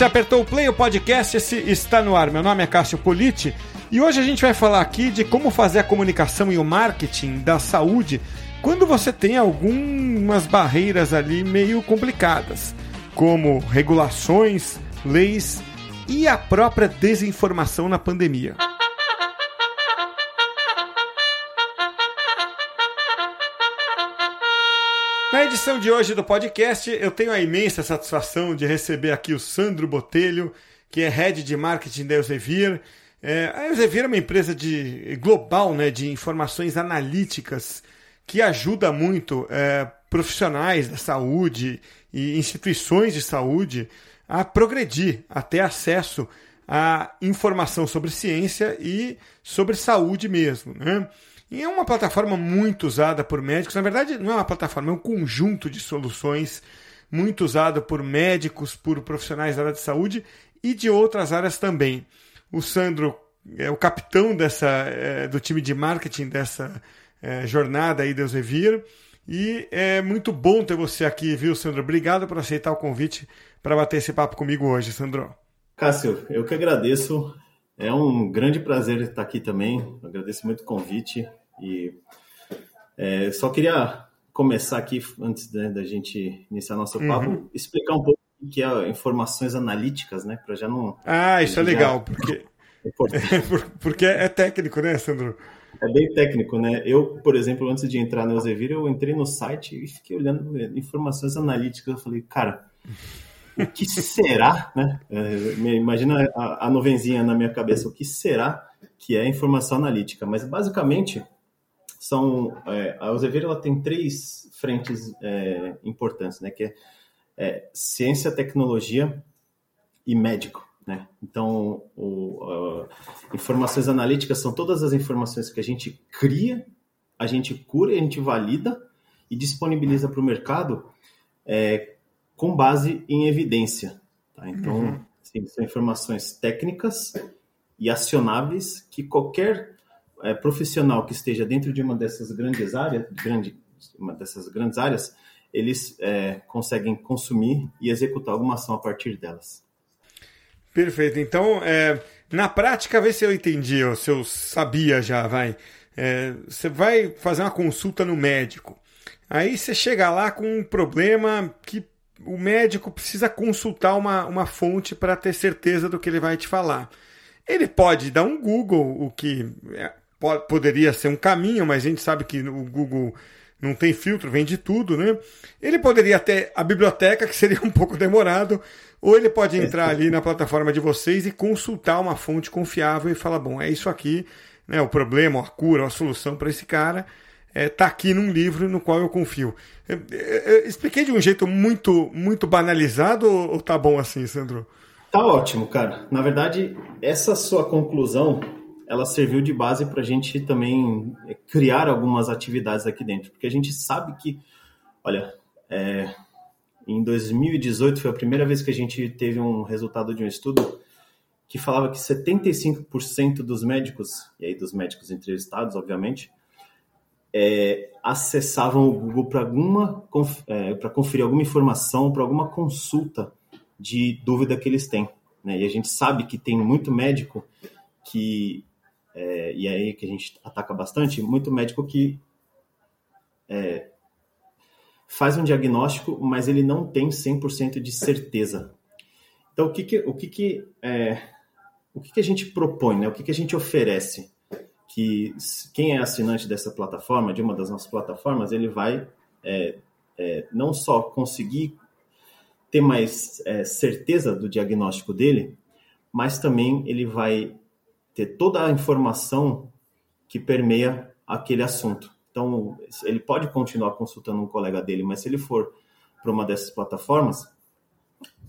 você apertou o play, o podcast esse está no ar. Meu nome é Cássio Politi e hoje a gente vai falar aqui de como fazer a comunicação e o marketing da saúde quando você tem algumas barreiras ali meio complicadas, como regulações, leis e a própria desinformação na pandemia. Na edição de hoje do podcast, eu tenho a imensa satisfação de receber aqui o Sandro Botelho, que é head de marketing da Elsevier. É, a Elsevier é uma empresa de global, né, de informações analíticas que ajuda muito é, profissionais da saúde e instituições de saúde a progredir, a ter acesso à informação sobre ciência e sobre saúde mesmo, né? E é uma plataforma muito usada por médicos. Na verdade, não é uma plataforma, é um conjunto de soluções muito usado por médicos, por profissionais da área de saúde e de outras áreas também. O Sandro é o capitão dessa, é, do time de marketing dessa é, jornada aí, Deus Revir. E é muito bom ter você aqui, viu, Sandro? Obrigado por aceitar o convite para bater esse papo comigo hoje, Sandro. Cássio, eu que agradeço. É um grande prazer estar aqui também. agradeço muito o convite. E é, só queria começar aqui, antes né, da gente iniciar nosso uhum. papo, explicar um pouco o que é informações analíticas, né? Para já não. Ah, isso é legal, porque. É porque é técnico, né, Sandro? É bem técnico, né? Eu, por exemplo, antes de entrar no Elsevier, eu entrei no site e fiquei olhando informações analíticas. Eu falei, cara, o que será, né? É, imagina a, a nuvenzinha na minha cabeça, o que será que é informação analítica? Mas basicamente são é, a Elsevier ela tem três frentes é, importantes, né? Que é, é, ciência, tecnologia e médico, né? Então, o, uh, informações analíticas são todas as informações que a gente cria, a gente cura, a gente valida e disponibiliza para o mercado é, com base em evidência. Tá? Então, uhum. assim, são informações técnicas e acionáveis que qualquer é, profissional que esteja dentro de uma dessas grandes áreas, grande, uma dessas grandes áreas, eles é, conseguem consumir e executar alguma ação a partir delas. Perfeito. Então, é, na prática, vê se eu entendi, ou se eu sabia já, vai. É, você vai fazer uma consulta no médico. Aí você chega lá com um problema que o médico precisa consultar uma, uma fonte para ter certeza do que ele vai te falar. Ele pode dar um Google, o que é, poderia ser um caminho, mas a gente sabe que o Google não tem filtro, vem de tudo, né? Ele poderia ter a biblioteca, que seria um pouco demorado, ou ele pode entrar ali na plataforma de vocês e consultar uma fonte confiável e falar: bom, é isso aqui, né? O problema, a cura, a solução para esse cara está é, aqui num livro no qual eu confio. Eu, eu, eu expliquei de um jeito muito, muito banalizado ou, ou tá bom assim, Sandro? Tá ótimo, cara. Na verdade, essa sua conclusão ela serviu de base para a gente também é, criar algumas atividades aqui dentro, porque a gente sabe que, olha, é, em 2018 foi a primeira vez que a gente teve um resultado de um estudo que falava que 75% dos médicos, e aí dos médicos entrevistados, obviamente, é, acessavam o Google para alguma é, para conferir alguma informação, para alguma consulta de dúvida que eles têm. Né? E a gente sabe que tem muito médico que é, e aí que a gente ataca bastante, muito médico que é, faz um diagnóstico, mas ele não tem 100% de certeza. Então, o que, que o que, que, é, o que, que a gente propõe, né? o que, que a gente oferece? Que quem é assinante dessa plataforma, de uma das nossas plataformas, ele vai é, é, não só conseguir ter mais é, certeza do diagnóstico dele, mas também ele vai ter toda a informação que permeia aquele assunto. Então, ele pode continuar consultando um colega dele, mas se ele for para uma dessas plataformas,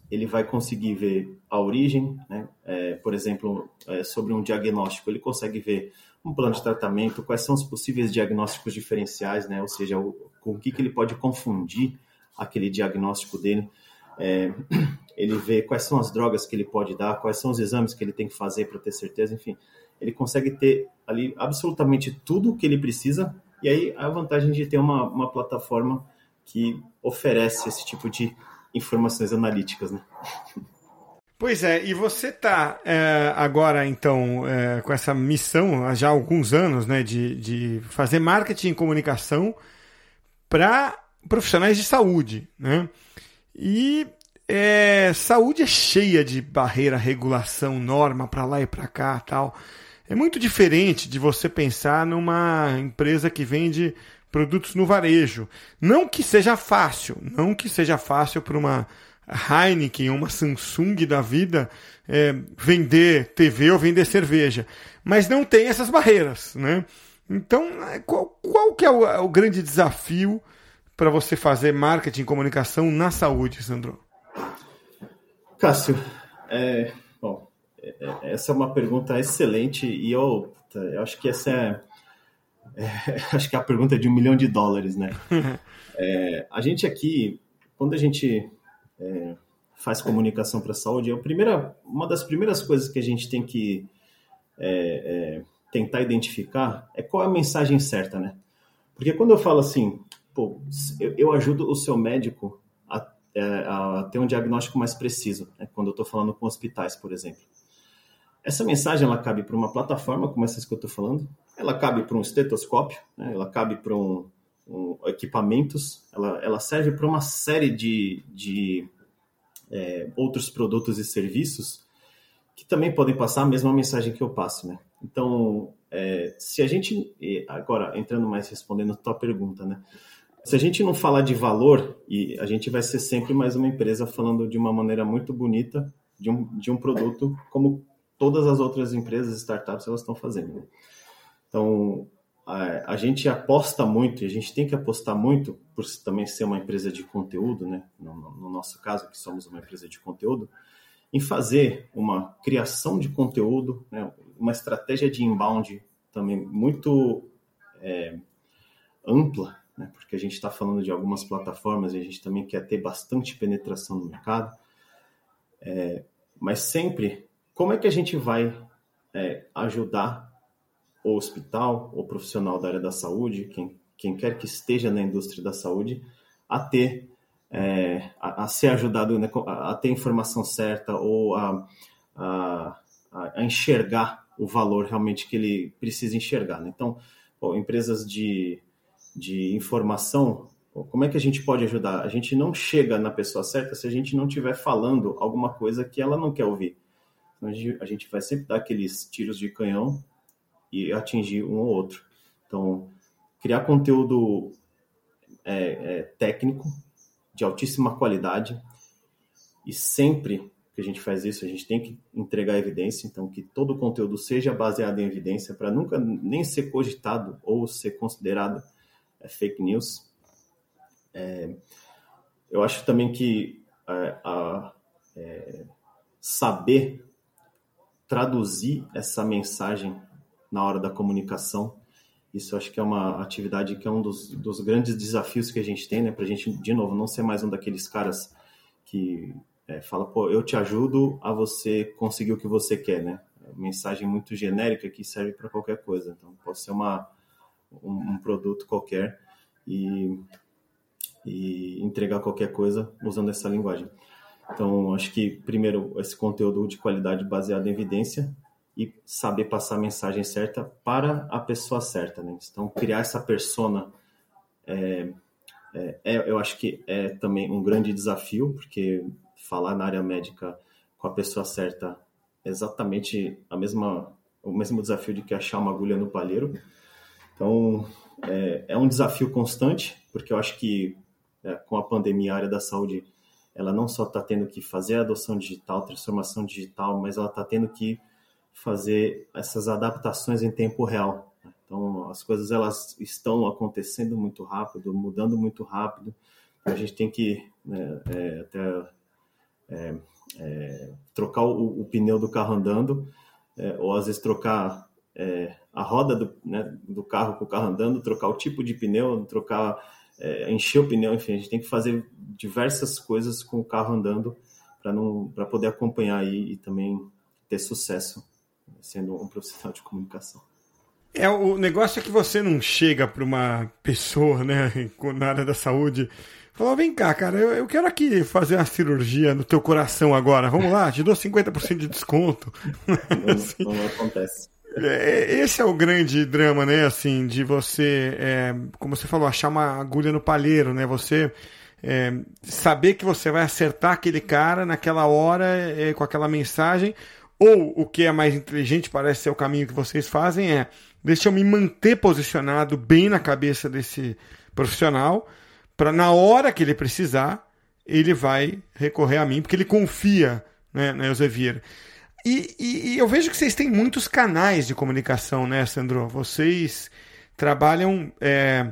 ele vai conseguir ver a origem, né? É, por exemplo, é, sobre um diagnóstico, ele consegue ver um plano de tratamento, quais são os possíveis diagnósticos diferenciais, né? ou seja, o, com o que, que ele pode confundir aquele diagnóstico dele. É, ele vê quais são as drogas que ele pode dar, quais são os exames que ele tem que fazer para ter certeza, enfim. Ele consegue ter ali absolutamente tudo o que ele precisa, e aí a vantagem de ter uma, uma plataforma que oferece esse tipo de informações analíticas, né? Pois é, e você está é, agora, então, é, com essa missão, já há alguns anos, né, de, de fazer marketing e comunicação para profissionais de saúde, né? E é, saúde é cheia de barreira, regulação, norma para lá e para cá, tal. É muito diferente de você pensar numa empresa que vende produtos no varejo. Não que seja fácil, não que seja fácil para uma Heineken, uma Samsung da vida, é, vender TV ou vender cerveja. Mas não tem essas barreiras, né? Então, é, qual, qual que é o, o grande desafio para você fazer marketing e comunicação na saúde, Sandro? Cássio, é, bom, é, é, essa é uma pergunta excelente e eu, eu acho que essa é, é, acho que é a pergunta de um milhão de dólares, né? é, a gente aqui, quando a gente é, faz comunicação para a saúde, é a primeira, uma das primeiras coisas que a gente tem que é, é, tentar identificar é qual é a mensagem certa, né? Porque quando eu falo assim, pô, eu, eu ajudo o seu médico a, é, a, ter um diagnóstico mais preciso, né? quando eu estou falando com hospitais, por exemplo. Essa mensagem ela cabe para uma plataforma como essa que eu estou falando, ela cabe para um estetoscópio, né? ela cabe para um, um, equipamentos, ela, ela serve para uma série de, de é, outros produtos e serviços que também podem passar a mesma mensagem que eu passo, né? Então, é, se a gente, agora entrando mais respondendo a tua pergunta, né? Se a gente não falar de valor, e a gente vai ser sempre mais uma empresa falando de uma maneira muito bonita de um, de um produto, como todas as outras empresas, startups, elas estão fazendo. Né? Então, a, a, gente aposta muito, e a gente tem que apostar muito, por também ser uma empresa de conteúdo, né? No, no, nosso caso, que somos uma empresa de conteúdo, em fazer uma criação de conteúdo, né? uma estratégia de inbound também muito é, ampla, né? porque a gente está falando de algumas plataformas e a gente também quer ter bastante penetração no mercado. É, mas sempre, como é que a gente vai é, ajudar o hospital, o profissional da área da saúde, quem, quem quer que esteja na indústria da saúde, a ter, é, a, a, ser ajudado, né, a, ter informação certa ou a, a, a, enxergar o valor realmente que ele precisa enxergar. Né? Então, bom, empresas de, de informação, como é que a gente pode ajudar? A gente não chega na pessoa certa se a gente não estiver falando alguma coisa que ela não quer ouvir. Então, a gente, vai sempre dar aqueles tiros de canhão e atingir um ou outro. Então, criar conteúdo é, é, técnico de altíssima qualidade e sempre que a gente faz isso, a gente tem que entregar evidência, então que todo o conteúdo seja baseado em evidência para nunca nem ser cogitado ou ser considerado é, fake news. É, eu acho também que é, a, é, saber traduzir essa mensagem na hora da comunicação. Isso acho que é uma atividade que é um dos, dos grandes desafios que a gente tem, né? Para a gente, de novo, não ser mais um daqueles caras que é, fala, pô, eu te ajudo a você conseguir o que você quer, né? Mensagem muito genérica que serve para qualquer coisa. Então, pode ser uma, um, um produto qualquer e, e entregar qualquer coisa usando essa linguagem. Então, acho que, primeiro, esse conteúdo de qualidade baseado em evidência, e saber passar a mensagem certa para a pessoa certa, né? Então, criar essa persona é, é, é, eu acho que é também um grande desafio, porque falar na área médica com a pessoa certa é exatamente a mesma, o mesmo desafio de que achar uma agulha no palheiro. Então, é, é um desafio constante, porque eu acho que é, com a pandemia, a área da saúde, ela não só está tendo que fazer a adoção digital, transformação digital, mas ela está tendo que fazer essas adaptações em tempo real. Então, as coisas elas estão acontecendo muito rápido, mudando muito rápido. A gente tem que né, é, até é, é, trocar o, o, pneu do carro andando, é, ou às vezes trocar é, a roda do, né, do, carro com o carro andando, trocar o tipo de pneu, trocar, é, encher o pneu, enfim, a gente tem que fazer diversas coisas com o carro andando para poder acompanhar e também ter sucesso sendo um profissional de comunicação. É, o negócio é que você não chega para uma pessoa, né, na área da saúde, falou, vem cá, cara, eu, eu, quero aqui fazer uma cirurgia no teu coração agora, vamos lá, te dou 50% de desconto. Não, assim, não acontece. É, esse é o grande drama, né, assim, de você, é, como você falou, achar uma agulha no palheiro, né, você é, saber que você vai acertar aquele cara naquela hora é, com aquela mensagem, ou o que é mais inteligente, parece ser o caminho que vocês fazem, é deixa eu me manter posicionado bem na cabeça desse profissional, para na hora que ele precisar, ele vai recorrer a mim, porque ele confia né, na. E, e, e, eu vejo que vocês têm muitos canais de comunicação, né, Sandro? Vocês trabalham. É,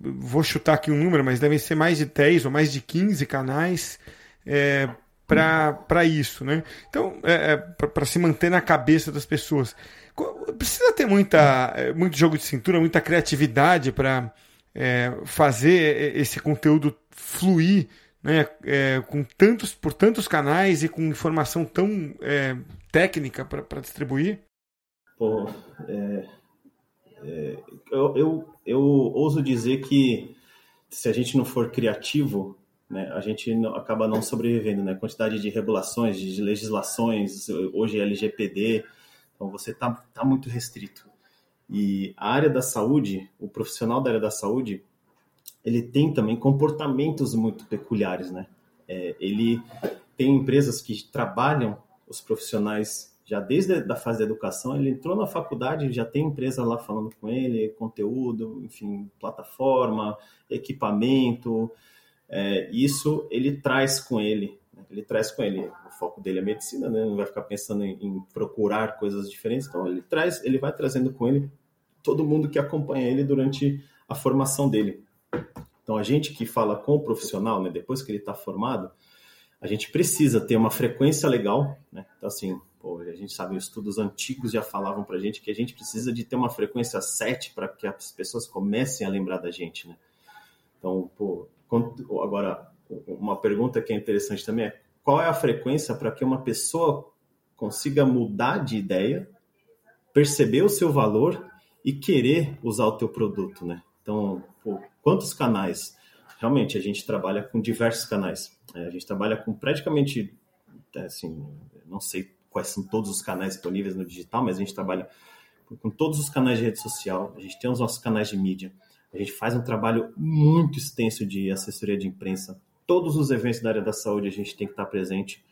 vou chutar aqui um número, mas devem ser mais de 10 ou mais de 15 canais é, para isso, né? Então, é, é para se manter na cabeça das pessoas. Precisa ter muita, é, muito jogo de cintura, muita criatividade para é, fazer esse conteúdo fluir né, é, com tantos, por tantos canais e com informação tão é, técnica para distribuir? Pô, é, é, eu, eu, eu ouso dizer que se a gente não for criativo, né, a gente não, acaba não sobrevivendo, né? Quantidade de regulações, de legislações, hoje é LGPD, então você está tá muito restrito. E a área da saúde, o profissional da área da saúde, ele tem também comportamentos muito peculiares, né? É, ele tem empresas que trabalham os profissionais já desde a fase da educação, ele entrou na faculdade, já tem empresa lá falando com ele, conteúdo, enfim, plataforma, equipamento, é, isso ele traz com ele, né? ele traz com ele, o foco dele é medicina, né? não vai ficar pensando em, em, procurar coisas diferentes, então ele traz, ele vai trazendo com ele todo mundo que acompanha ele durante a formação dele. Então a gente que fala com o profissional, né, depois que ele está formado, a gente precisa ter uma frequência legal, né? Então assim, Pô, a gente sabe, estudos antigos já falavam para a gente que a gente precisa de ter uma frequência 7 para que as pessoas comecem a lembrar da gente, né? Então, pô, agora, uma pergunta que é interessante também é qual é a frequência para que uma pessoa consiga mudar de ideia, perceber o seu valor e querer usar o teu produto, né? Então, pô, quantos canais? Realmente, a gente trabalha com diversos canais. É, a gente trabalha com praticamente, assim, não sei quais são todos os canais disponíveis no digital, mas a gente trabalha com todos os canais de rede social, a gente tem os nossos canais de mídia, a gente faz um trabalho muito extenso de assessoria de imprensa. Todos os eventos da área da saúde a gente tem que estar presente.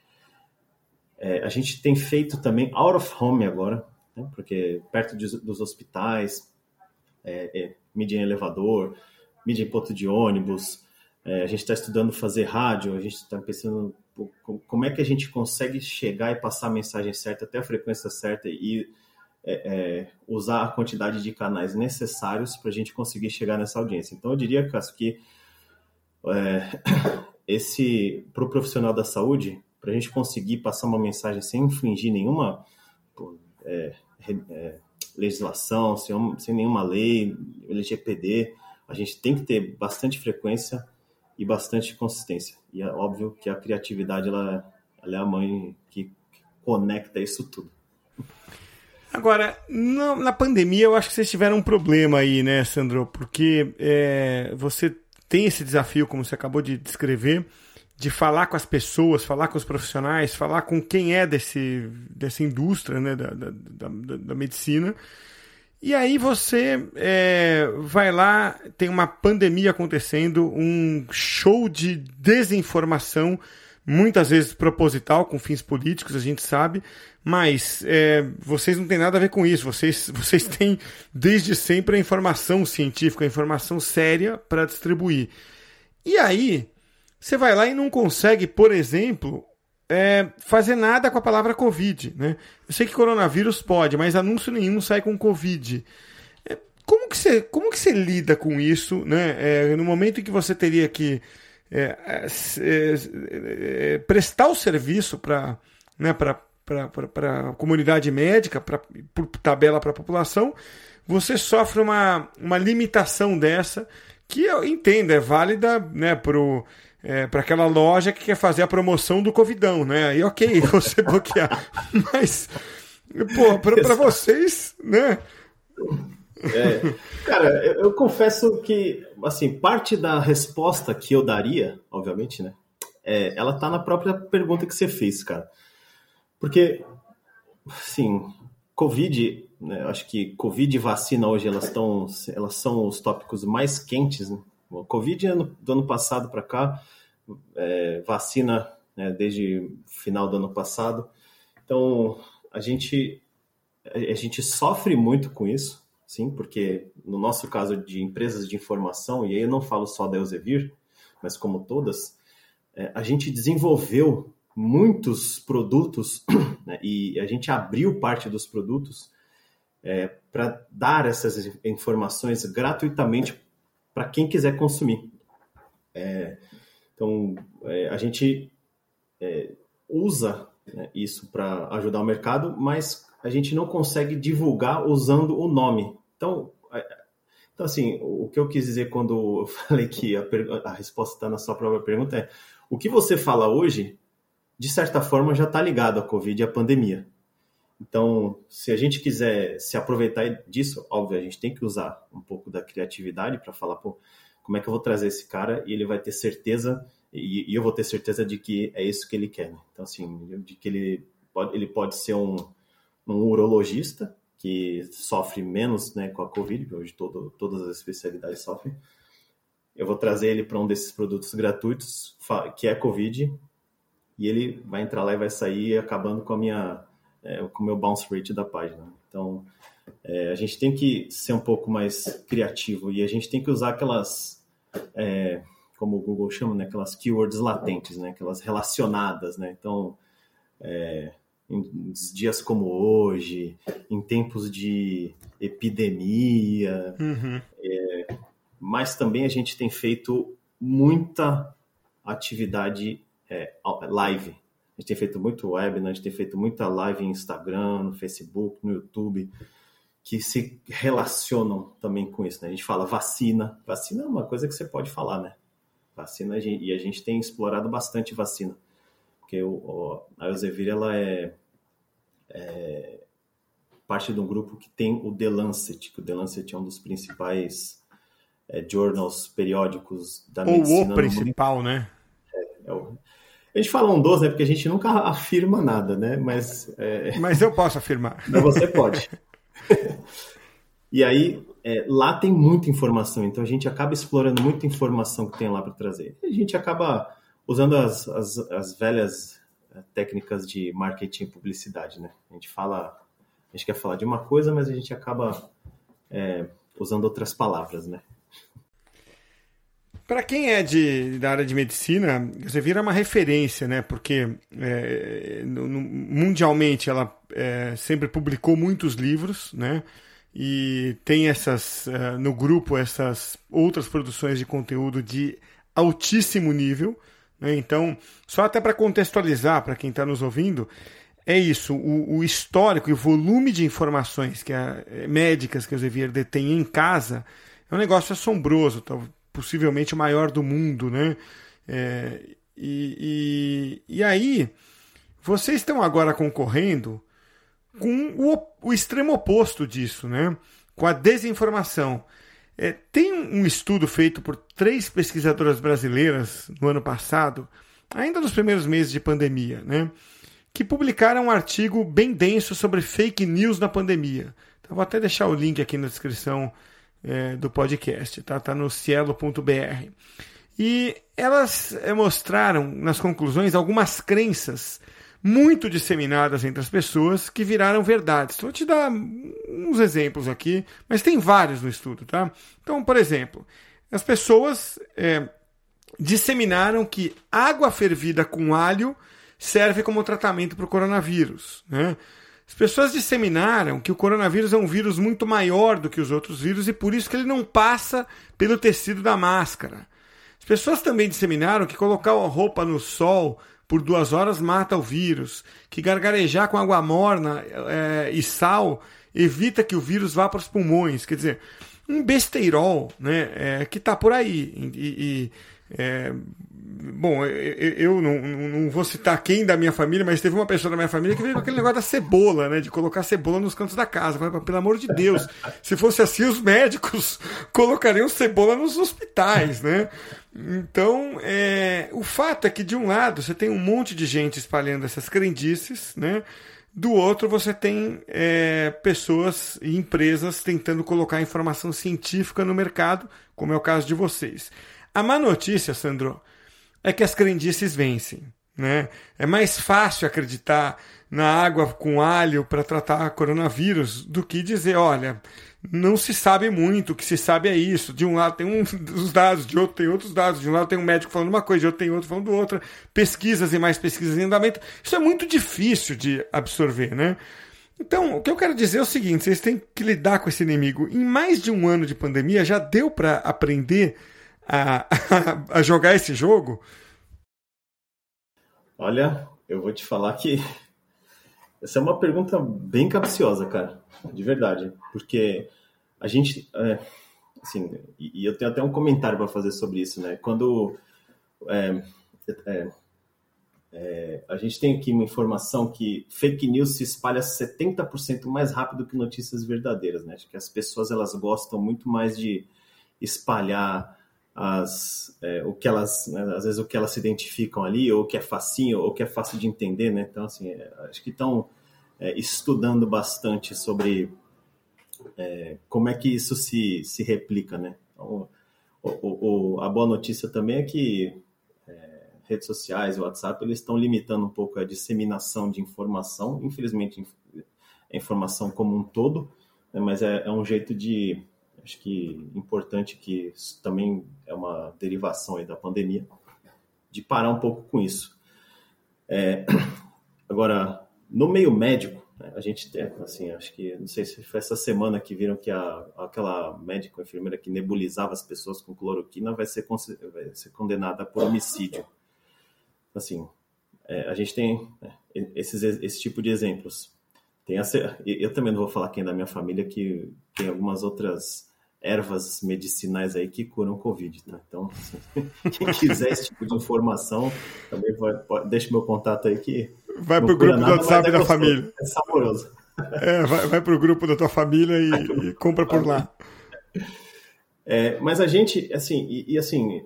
É, a gente tem feito também out of home agora, né? porque perto de, dos hospitais, é, é, mídia em elevador, mídia em ponto de ônibus, é, a gente está estudando fazer rádio, a gente está pensando como é que a gente consegue chegar e passar a mensagem certa até a frequência certa e é, é, usar a quantidade de canais necessários para a gente conseguir chegar nessa audiência. Então, eu diria, Cássio, que é, esse para o profissional da saúde, para a gente conseguir passar uma mensagem sem infringir nenhuma pô, é, é, legislação, sem, sem nenhuma lei, LGPD, a gente tem que ter bastante frequência e bastante consistência. E é óbvio que a criatividade ela, ela é a mãe que conecta isso tudo. Agora, na pandemia, eu acho que vocês tiveram um problema aí, né, Sandro? Porque é, você tem esse desafio, como você acabou de descrever, de falar com as pessoas, falar com os profissionais, falar com quem é desse, dessa indústria né, da, da, da, da medicina e aí você é, vai lá, tem uma pandemia acontecendo, um show de desinformação, muitas vezes proposital, com fins políticos, a gente sabe, mas é, vocês não têm nada a ver com isso. Vocês, vocês têm desde sempre a informação científica, a informação séria para distribuir. E aí, você vai lá e não consegue, por exemplo, é, fazer nada com a palavra Covid. Né? Eu sei que coronavírus pode, mas anúncio nenhum sai com Covid. É, como, que você, como que você lida com isso né? É, no momento em que você teria que é, é, é, prestar o serviço para né, a comunidade médica, pra, por tabela para a população, você sofre uma, uma limitação dessa que eu entendo, é válida né, para é, para aquela loja que quer fazer a promoção do Covidão, né? Aí, ok, você bloquear. Mas, pô, para vocês, né? É, cara, eu, eu, confesso que, assim, parte da resposta que eu daria, obviamente, né, é, ela tá na própria pergunta que você fez, cara. Porque, assim, Covid, né, acho que Covid e vacina hoje elas estão, elas são os tópicos mais quentes. Né? Covid do ano passado para cá, é, vacina né, desde final do ano passado. Então a gente a gente sofre muito com isso, sim, porque no nosso caso de empresas de informação e aí eu não falo só da Elsevier, mas como todas, é, a gente desenvolveu muitos produtos né, e a gente abriu parte dos produtos é, para dar essas informações gratuitamente para quem quiser consumir. É, então, é, a gente é, usa né, isso para ajudar o mercado, mas a gente não consegue divulgar usando o nome. Então, é, então assim, o que eu quis dizer quando eu falei que a, a resposta está na sua própria pergunta é: o que você fala hoje de certa forma, já está ligado à Covid e à pandemia. Então, se a gente quiser se aproveitar disso, óbvio, a gente tem que usar um pouco da criatividade para falar, pô, como é que eu vou trazer esse cara e ele vai ter certeza, e, e eu vou ter certeza de que é isso que ele quer. Né? Então, assim, de que ele pode, ele pode ser um, um urologista que sofre menos né, com a Covid, hoje todo, todas as especialidades sofrem. Eu vou trazer ele para um desses produtos gratuitos, que é Covid, e ele vai entrar lá e vai sair acabando com a minha é, com o meu bounce rate da página. Então, é, a gente tem que ser um pouco mais criativo e a gente tem que usar aquelas, é, como o Google chama, né, aquelas keywords latentes, né, aquelas relacionadas, né. Então, é, em dias como hoje, em tempos de epidemia, uhum. É, mas também a gente tem feito muita atividade é, live. A gente tem feito muito web, né? a gente tem feito muita live em Instagram, no Facebook, no YouTube, que se relacionam também com isso. Né? A gente fala vacina. Vacina é uma coisa que você pode falar, né? Vacina, e a gente tem explorado bastante vacina. Porque o, a Elsevier, ela é, é parte de um grupo que tem o The Lancet, que o The Lancet é um dos principais é, journals periódicos da Ou medicina. o principal, né? É, é o, a gente fala um dos, né? Porque a gente nunca afirma nada, né? Mas. É... Mas eu posso afirmar. Mas você pode. e aí, é, lá tem muita informação, então a gente acaba explorando muita informação que tem lá para trazer. A gente acaba usando as, as, as velhas é, técnicas de marketing e publicidade, né? A gente fala, a gente quer falar de uma coisa, mas a gente acaba é, usando outras palavras, né? Para quem é de, da área de medicina, você vira uma referência, né? Porque é, no, mundialmente ela é, sempre publicou muitos livros, né? E tem essas uh, no grupo essas outras produções de conteúdo de altíssimo nível. Né? Então, só até para contextualizar para quem está nos ouvindo, é isso: o, o, histórico e o volume de informações que a, é, médicas que o Xavier detém em casa é um negócio assombroso. Possivelmente o maior do mundo, né? É, e, e, e, aí, vocês estão agora concorrendo com o, o extremo oposto disso, né? Com a desinformação. É, tem um estudo feito por três pesquisadoras brasileiras no ano passado, ainda nos primeiros meses de pandemia, né? Que publicaram um artigo bem denso sobre fake news na pandemia. Então, vou até deixar o link aqui na descrição é, do podcast, tá? Tá no cielo.br. E elas é, mostraram nas conclusões algumas crenças muito disseminadas entre as pessoas que viraram verdades. Vou te dar uns exemplos aqui, mas tem vários no estudo, tá? Então, por exemplo, as pessoas é, disseminaram que água fervida com alho serve como tratamento para o coronavírus, né? As pessoas disseminaram que o coronavírus é um vírus muito maior do que os outros vírus e por isso que ele não passa pelo tecido da máscara. As pessoas também disseminaram que colocar a roupa no sol por duas horas mata o vírus, que gargarejar com água morna é, e sal evita que o vírus vá para os pulmões. Quer dizer, um besteirol né, é, que está por aí. E, e é, bom, eu não, não, vou citar quem da minha família, mas teve uma pessoa da minha família que veio com aquele negócio da cebola, né? De colocar cebola nos cantos da casa. Pelo amor de Deus, se fosse assim, os médicos colocariam cebola nos hospitais, né? Então, é, o fato é que, de um lado, você tem um monte de gente espalhando essas crendices, né? Do outro, você tem é, pessoas e empresas tentando colocar informação científica no mercado, como é o caso de vocês. A má notícia, Sandro, é que as crendices vencem. Né? É mais fácil acreditar na água com alho para tratar coronavírus do que dizer, olha, não se sabe muito, o que se sabe é isso. De um lado tem um dos dados, de outro tem outros dados, de um lado tem um médico falando uma coisa, de outro tem outro falando outra, pesquisas e mais pesquisas em andamento. Isso é muito difícil de absorver, né? Então, o que eu quero dizer é o seguinte: vocês têm que lidar com esse inimigo. Em mais de um ano de pandemia, já deu para aprender a, a, jogar esse jogo? Olha, eu vou te falar que essa é uma pergunta bem capciosa, cara, de verdade, porque a gente, é, assim, e, eu tenho até um comentário para fazer sobre isso, né? Quando é, é, é, a gente tem aqui uma informação que fake news se espalha 70% mais rápido que notícias verdadeiras, né? Acho que as pessoas elas gostam muito mais de espalhar as, é, o que elas, né, às vezes o que elas se identificam ali, ou o que é facinho, ou o que é fácil de entender, né? Então, assim, é, acho que estão é, estudando bastante sobre é, como é que isso se, se replica, né? Então, o, o, a boa notícia também é que é, redes sociais, WhatsApp, eles estão limitando um pouco a disseminação de informação, infelizmente, a informação como um todo, né, mas é, é um jeito de acho que importante que também é uma derivação aí da pandemia, de parar um pouco com isso. É, agora, no meio médico, né, a gente tem, assim, acho que, não sei se foi essa semana que viram que a, aquela médica, enfermeira que nebulizava as pessoas com cloroquina vai ser, vai ser condenada por homicídio. Assim, é, a gente tem né, esses, esse tipo de exemplos. Tem a, eu também não vou falar quem é da minha família, que tem algumas outras ervas medicinais aí que curam Covid, tá? Então, quem quiser esse tipo de informação, também vai, pode, deixa meu contato aí que. Vai pro grupo nada, do WhatsApp da família. É saboroso. É, vai, vai pro grupo da tua família e, e compra por lá. É, mas a gente, assim, e, e, assim,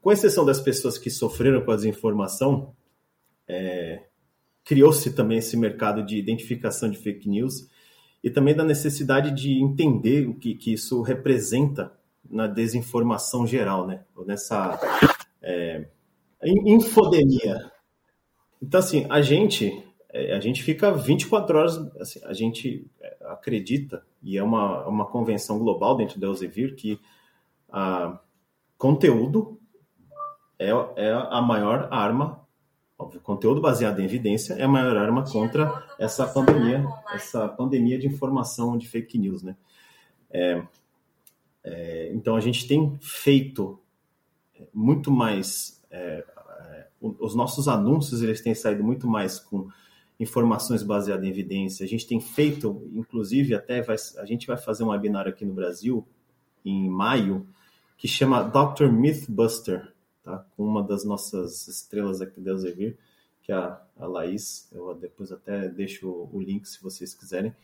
com exceção das pessoas que sofreram com a desinformação, é, criou-se também esse mercado de identificação de fake news e também da necessidade de entender o que, que isso representa na desinformação geral, né? Nessa é, infodemia. Então, assim, a gente, é, a gente fica 24 horas, assim, a gente é, acredita, e é uma, uma convenção global dentro da Elsevier, que a conteúdo é, é a maior arma Óbvio, conteúdo baseado em evidência é a maior arma contra essa pandemia, essa pandemia de informação de fake news, né? É, é, então a gente tem feito muito mais, é, é os nossos anúncios eles têm saído muito mais com informações baseadas em evidência. A gente tem feito, inclusive até vai, a gente vai fazer um webinar aqui no Brasil em maio que chama Dr. Mythbuster tá? com uma das nossas estrelas aqui da Elsevier, que é a, a Laís, eu depois até deixo o, o link se vocês quiserem,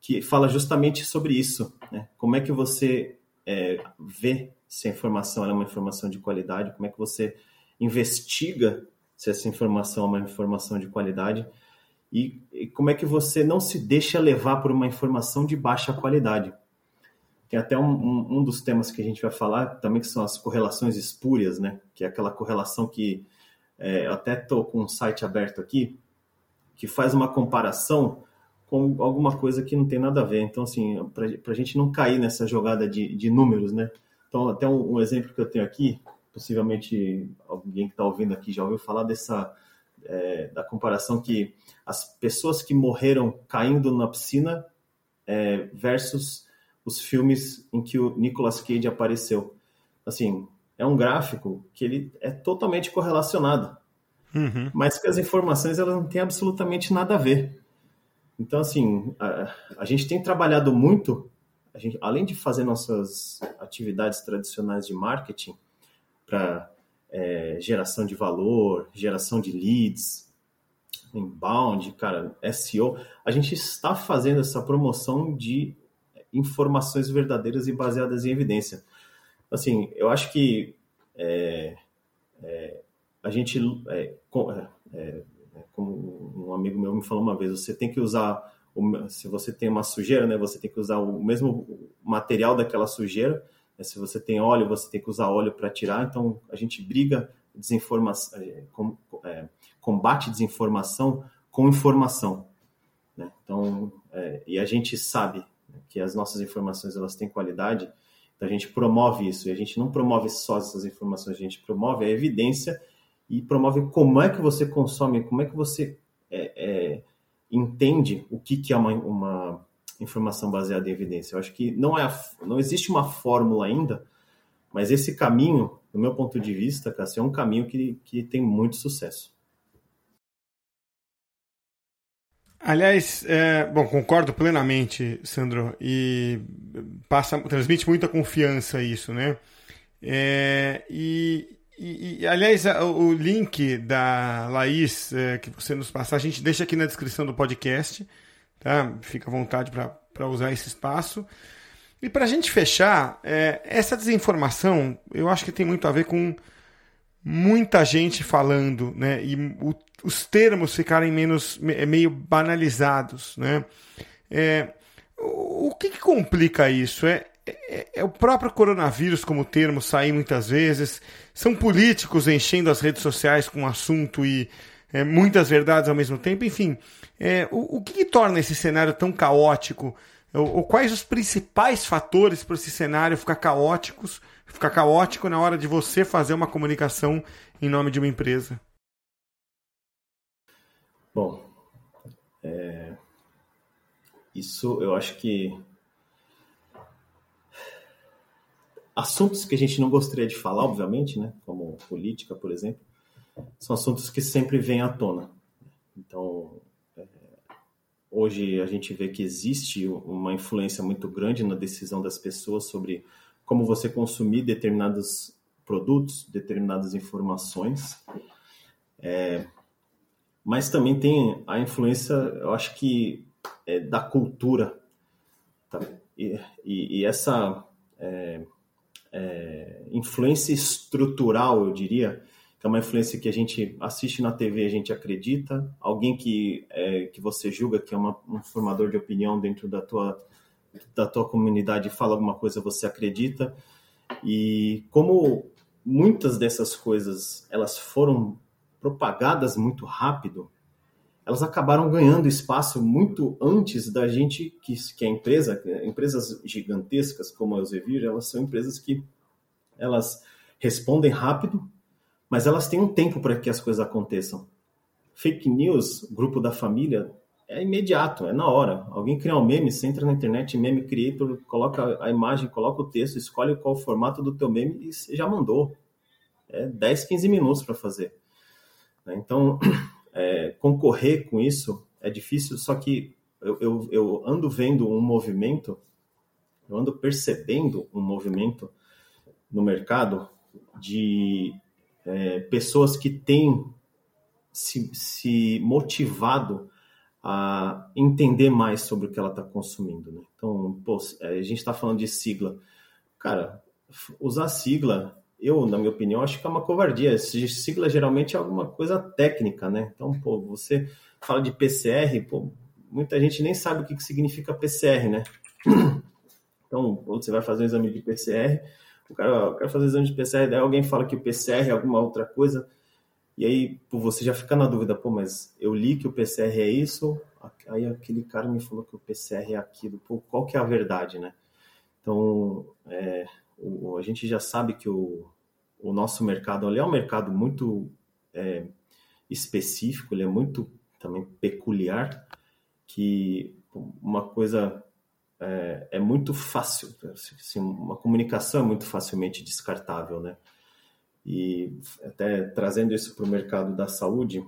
que fala justamente sobre isso, né? como é que você é, vê se a informação é uma informação de qualidade, como é que você investiga se essa informação é uma informação de qualidade e, e como é que você não se deixa levar por uma informação de baixa qualidade. Tem até um, um, um, dos temas que a gente vai falar também, que são as correlações espúrias, né? Que é aquela correlação que é, eu até estou com um site aberto aqui, que faz uma comparação com alguma coisa que não tem nada a ver. Então, assim, para a gente não cair nessa jogada de, de números, né? Então, até um, um, exemplo que eu tenho aqui, possivelmente alguém que está ouvindo aqui já ouviu falar dessa é, da comparação que as pessoas que morreram caindo na piscina é, versus os filmes em que o Nicolas Cage apareceu. Assim, é um gráfico que ele é totalmente correlacionado, uhum. mas que as informações elas não têm absolutamente nada a ver. Então, assim, a, a gente tem trabalhado muito, gente, além de fazer nossas atividades tradicionais de marketing, para é, geração de valor, geração de leads, inbound, cara, SEO. A gente está fazendo essa promoção de informações verdadeiras e baseadas em evidência. Assim, eu acho que é, é, a gente, é, é, é, como um amigo meu me falou uma vez, você tem que usar, se você tem uma sujeira, né, você tem que usar o mesmo material daquela sujeira. Né, se você tem óleo, você tem que usar óleo para tirar. Então, a gente briga desinformação, com, combate desinformação com informação. Né? Então, e a gente sabe que as nossas informações elas têm qualidade, então a gente promove isso. E a gente não promove só essas informações, a gente promove a evidência e promove como é que você consome, como é que você é, é, entende o que, que é uma, uma, informação baseada em evidência. Eu acho que não, é, não existe uma fórmula ainda, mas esse caminho, do meu ponto de vista, Cássio, é um caminho que, que tem muito sucesso. Aliás, é, bom, concordo plenamente, Sandro, e passa, transmite muita confiança isso, né? É, e, e, e, aliás, o link da Laís é, que você nos passar, a gente deixa aqui na descrição do podcast, tá? Fica à vontade para usar esse espaço. E para a gente fechar, é, essa desinformação, eu acho que tem muito a ver com muita gente falando, né? E o, os termos ficarem menos é, meio banalizados, né? É, o, o que, que, complica isso? É, é, é, o próprio coronavírus como termo sair muitas vezes, são políticos enchendo as redes sociais com assunto e é, muitas verdades ao mesmo tempo, enfim. É, o, o que, que, torna esse cenário tão caótico? Ou, ou quais os principais fatores para esse cenário ficar caóticos? Ficar caótico na hora de você fazer uma comunicação em nome de uma empresa? Bom, é... isso eu acho que assuntos que a gente não gostaria de falar, obviamente, né, como política, por exemplo, são assuntos que sempre vêm à tona. Então, é... hoje a gente vê que existe uma influência muito grande na decisão das pessoas sobre como você consumir determinados produtos, determinadas informações. É, mas também tem a influência, eu acho que, é, da cultura. Tá? E, e, e, essa é, é, influência estrutural, eu diria, que é uma influência que a gente assiste na TV, a gente acredita, alguém que, é, que você julga que é uma, um formador de opinião dentro da tua da tua comunidade fala alguma coisa, você acredita. E como muitas dessas coisas elas foram propagadas muito rápido, elas acabaram ganhando espaço muito antes da gente que, que a empresa, empresas gigantescas como a Elsevier, elas são empresas que elas respondem rápido, mas elas têm um tempo para que as coisas aconteçam. Fake news, grupo da família, é imediato, é na hora. Alguém cria um meme, você entra na internet, meme creator, coloca a imagem, coloca o texto, escolhe qual o formato do teu meme e você já mandou. É 10, 15 minutos para fazer. Então, é, concorrer com isso é difícil, só que eu, eu, eu ando vendo um movimento, eu ando percebendo um movimento no mercado de é, pessoas que têm se, se motivado a entender mais sobre o que ela está consumindo. Né? Então, pô, é, a gente está falando de sigla. Cara, usar sigla, eu, na minha opinião, acho que é uma covardia. Sigla geralmente é alguma coisa técnica, né? Então, pô, você fala de PCR, pô, muita gente nem sabe o que, que significa PCR, né? Então, você vai fazer um exame de PCR, o cara, quer fazer um exame de PCR, daí alguém fala que o PCR é alguma outra coisa. E aí você já fica na dúvida, pô, mas eu li que o PCR é isso, aí aquele cara me falou que o PCR é aquilo, pô, qual que é a verdade, né? Então, é, o, a gente já sabe que o, o nosso mercado ali é um mercado muito é, específico, ele é muito também peculiar, que uma coisa é, é muito fácil, assim, uma comunicação é muito facilmente descartável, né? E até trazendo isso para o mercado da saúde,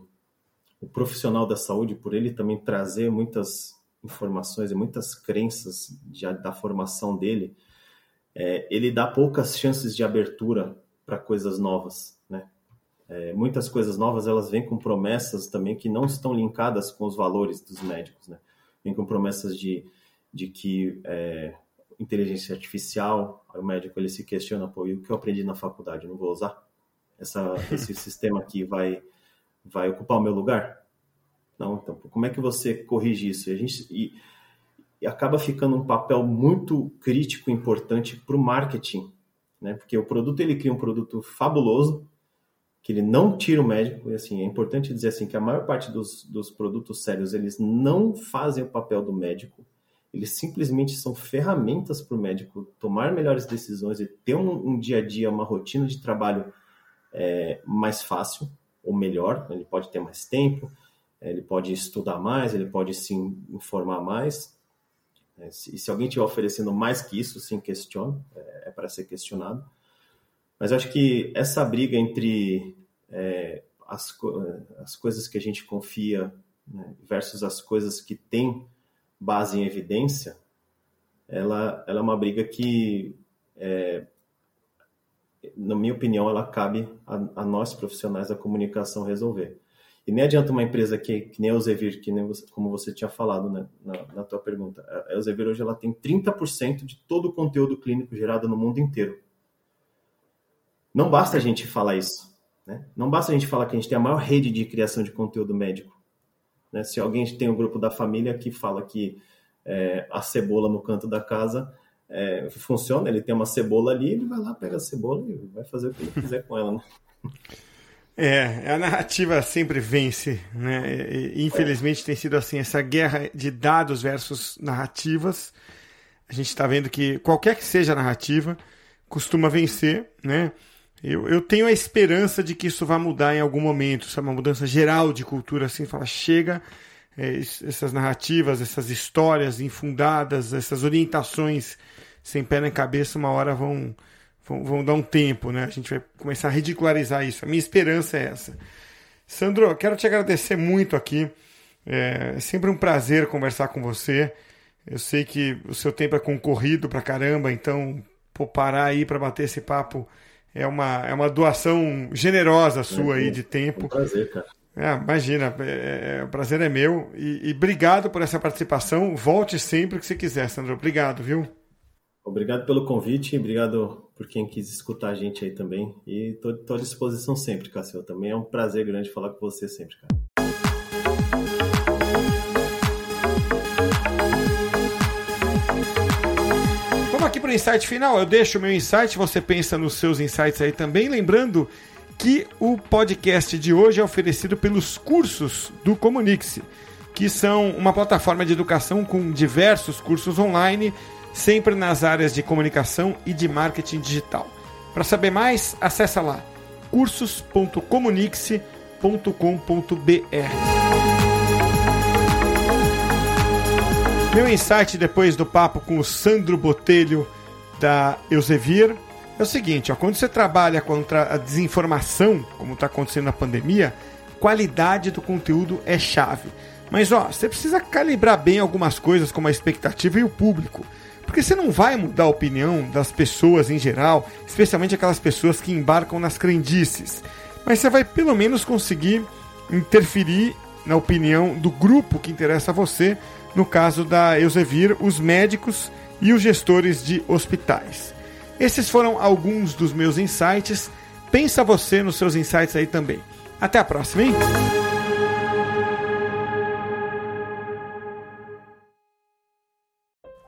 o profissional da saúde, por ele também trazer muitas informações e muitas crenças da formação dele, é, ele dá poucas chances de abertura para coisas novas, né? É, muitas coisas novas elas vêm com promessas também que não estão linkadas com os valores dos médicos, né? Vem com promessas de, de que é, inteligência artificial, o médico ele se questiona, pô, e o que eu aprendi na faculdade, eu não vou usar? Essa, esse sistema aqui vai, vai ocupar o meu lugar? Não, então, como é que você corrige isso? E, a gente, e, e acaba ficando um papel muito crítico, importante para o marketing, né? Porque o produto, ele cria um produto fabuloso, que ele não tira o médico, e assim, é importante dizer assim, que a maior parte dos, dos produtos sérios, eles não fazem o papel do médico, eles simplesmente são ferramentas para o médico tomar melhores decisões e ter um, um, dia a dia, uma rotina de trabalho é, mais fácil ou melhor. Ele pode ter mais tempo, é, ele pode estudar mais, ele pode se informar mais. É, se, se, alguém estiver oferecendo mais que isso, sim, questione, é, é para ser questionado. Mas eu acho que essa briga entre é, as, as coisas que a gente confia né, versus as coisas que têm base em evidência, ela, ela é uma briga que, é, na minha opinião, ela cabe a, a, nós profissionais da comunicação resolver. E nem adianta uma empresa que, que nem a Elsevier, que nem você, como você tinha falado né, na, na tua pergunta. A Elsevier hoje ela tem 30% de todo o conteúdo clínico gerado no mundo inteiro. Não basta a gente falar isso. Né? Não basta a gente falar que a gente tem a maior rede de criação de conteúdo médico. Né? Se alguém tem um grupo da família que fala que é, a cebola no canto da casa é, funciona, ele tem uma cebola ali, ele vai lá, pega a cebola e vai fazer o que ele quiser com ela. Né? É, a narrativa sempre vence, né? E, infelizmente tem sido assim, essa guerra de dados versus narrativas. A gente está vendo que qualquer que seja a narrativa costuma vencer, né? Eu, eu tenho a esperança de que isso vai mudar em algum momento, sabe? Uma mudança geral de cultura, assim, fala, chega, essas narrativas, essas histórias infundadas, essas orientações sem pé nem cabeça, uma hora vão, vão, vão dar um tempo, né? A gente vai começar a ridicularizar isso. A minha esperança é essa. Sandro, quero te agradecer muito aqui. É, é sempre um prazer conversar com você. Eu sei que o seu tempo é concorrido pra caramba, então pô, parar aí para bater esse papo é uma, é uma doação generosa sua é, aí de tempo. É um prazer, cara. É, imagina, é, é, o prazer é meu. E, e, obrigado por essa participação. Volte sempre que você quiser, Sandro. Obrigado, viu? Obrigado pelo convite, obrigado por quem quis escutar a gente aí também. E estou à disposição sempre, Cássio. Também é um prazer grande falar com você sempre, cara. aqui para o insight final. Eu deixo o meu insight, você pensa nos seus insights aí também. Lembrando que o podcast de hoje é oferecido pelos cursos do Comunique-se, que são uma plataforma de educação com diversos cursos online, sempre nas áreas de comunicação e de marketing digital. Para saber mais, acessa lá cursos.comunique-se.com.br. Meu insight depois do papo com o Sandro Botelho da Elsevier é o seguinte: ó, quando você trabalha contra a desinformação, como está acontecendo na pandemia, qualidade do conteúdo é chave. Mas ó, você precisa calibrar bem algumas coisas, como a expectativa e o público. Porque você não vai mudar a opinião das pessoas em geral, especialmente aquelas pessoas que embarcam nas crendices. Mas você vai pelo menos conseguir interferir na opinião do grupo que interessa a você no caso da Elsevier, os médicos e os gestores de hospitais. Esses foram alguns dos meus insights. Pensa você nos seus insights aí também. Até a próxima, hein?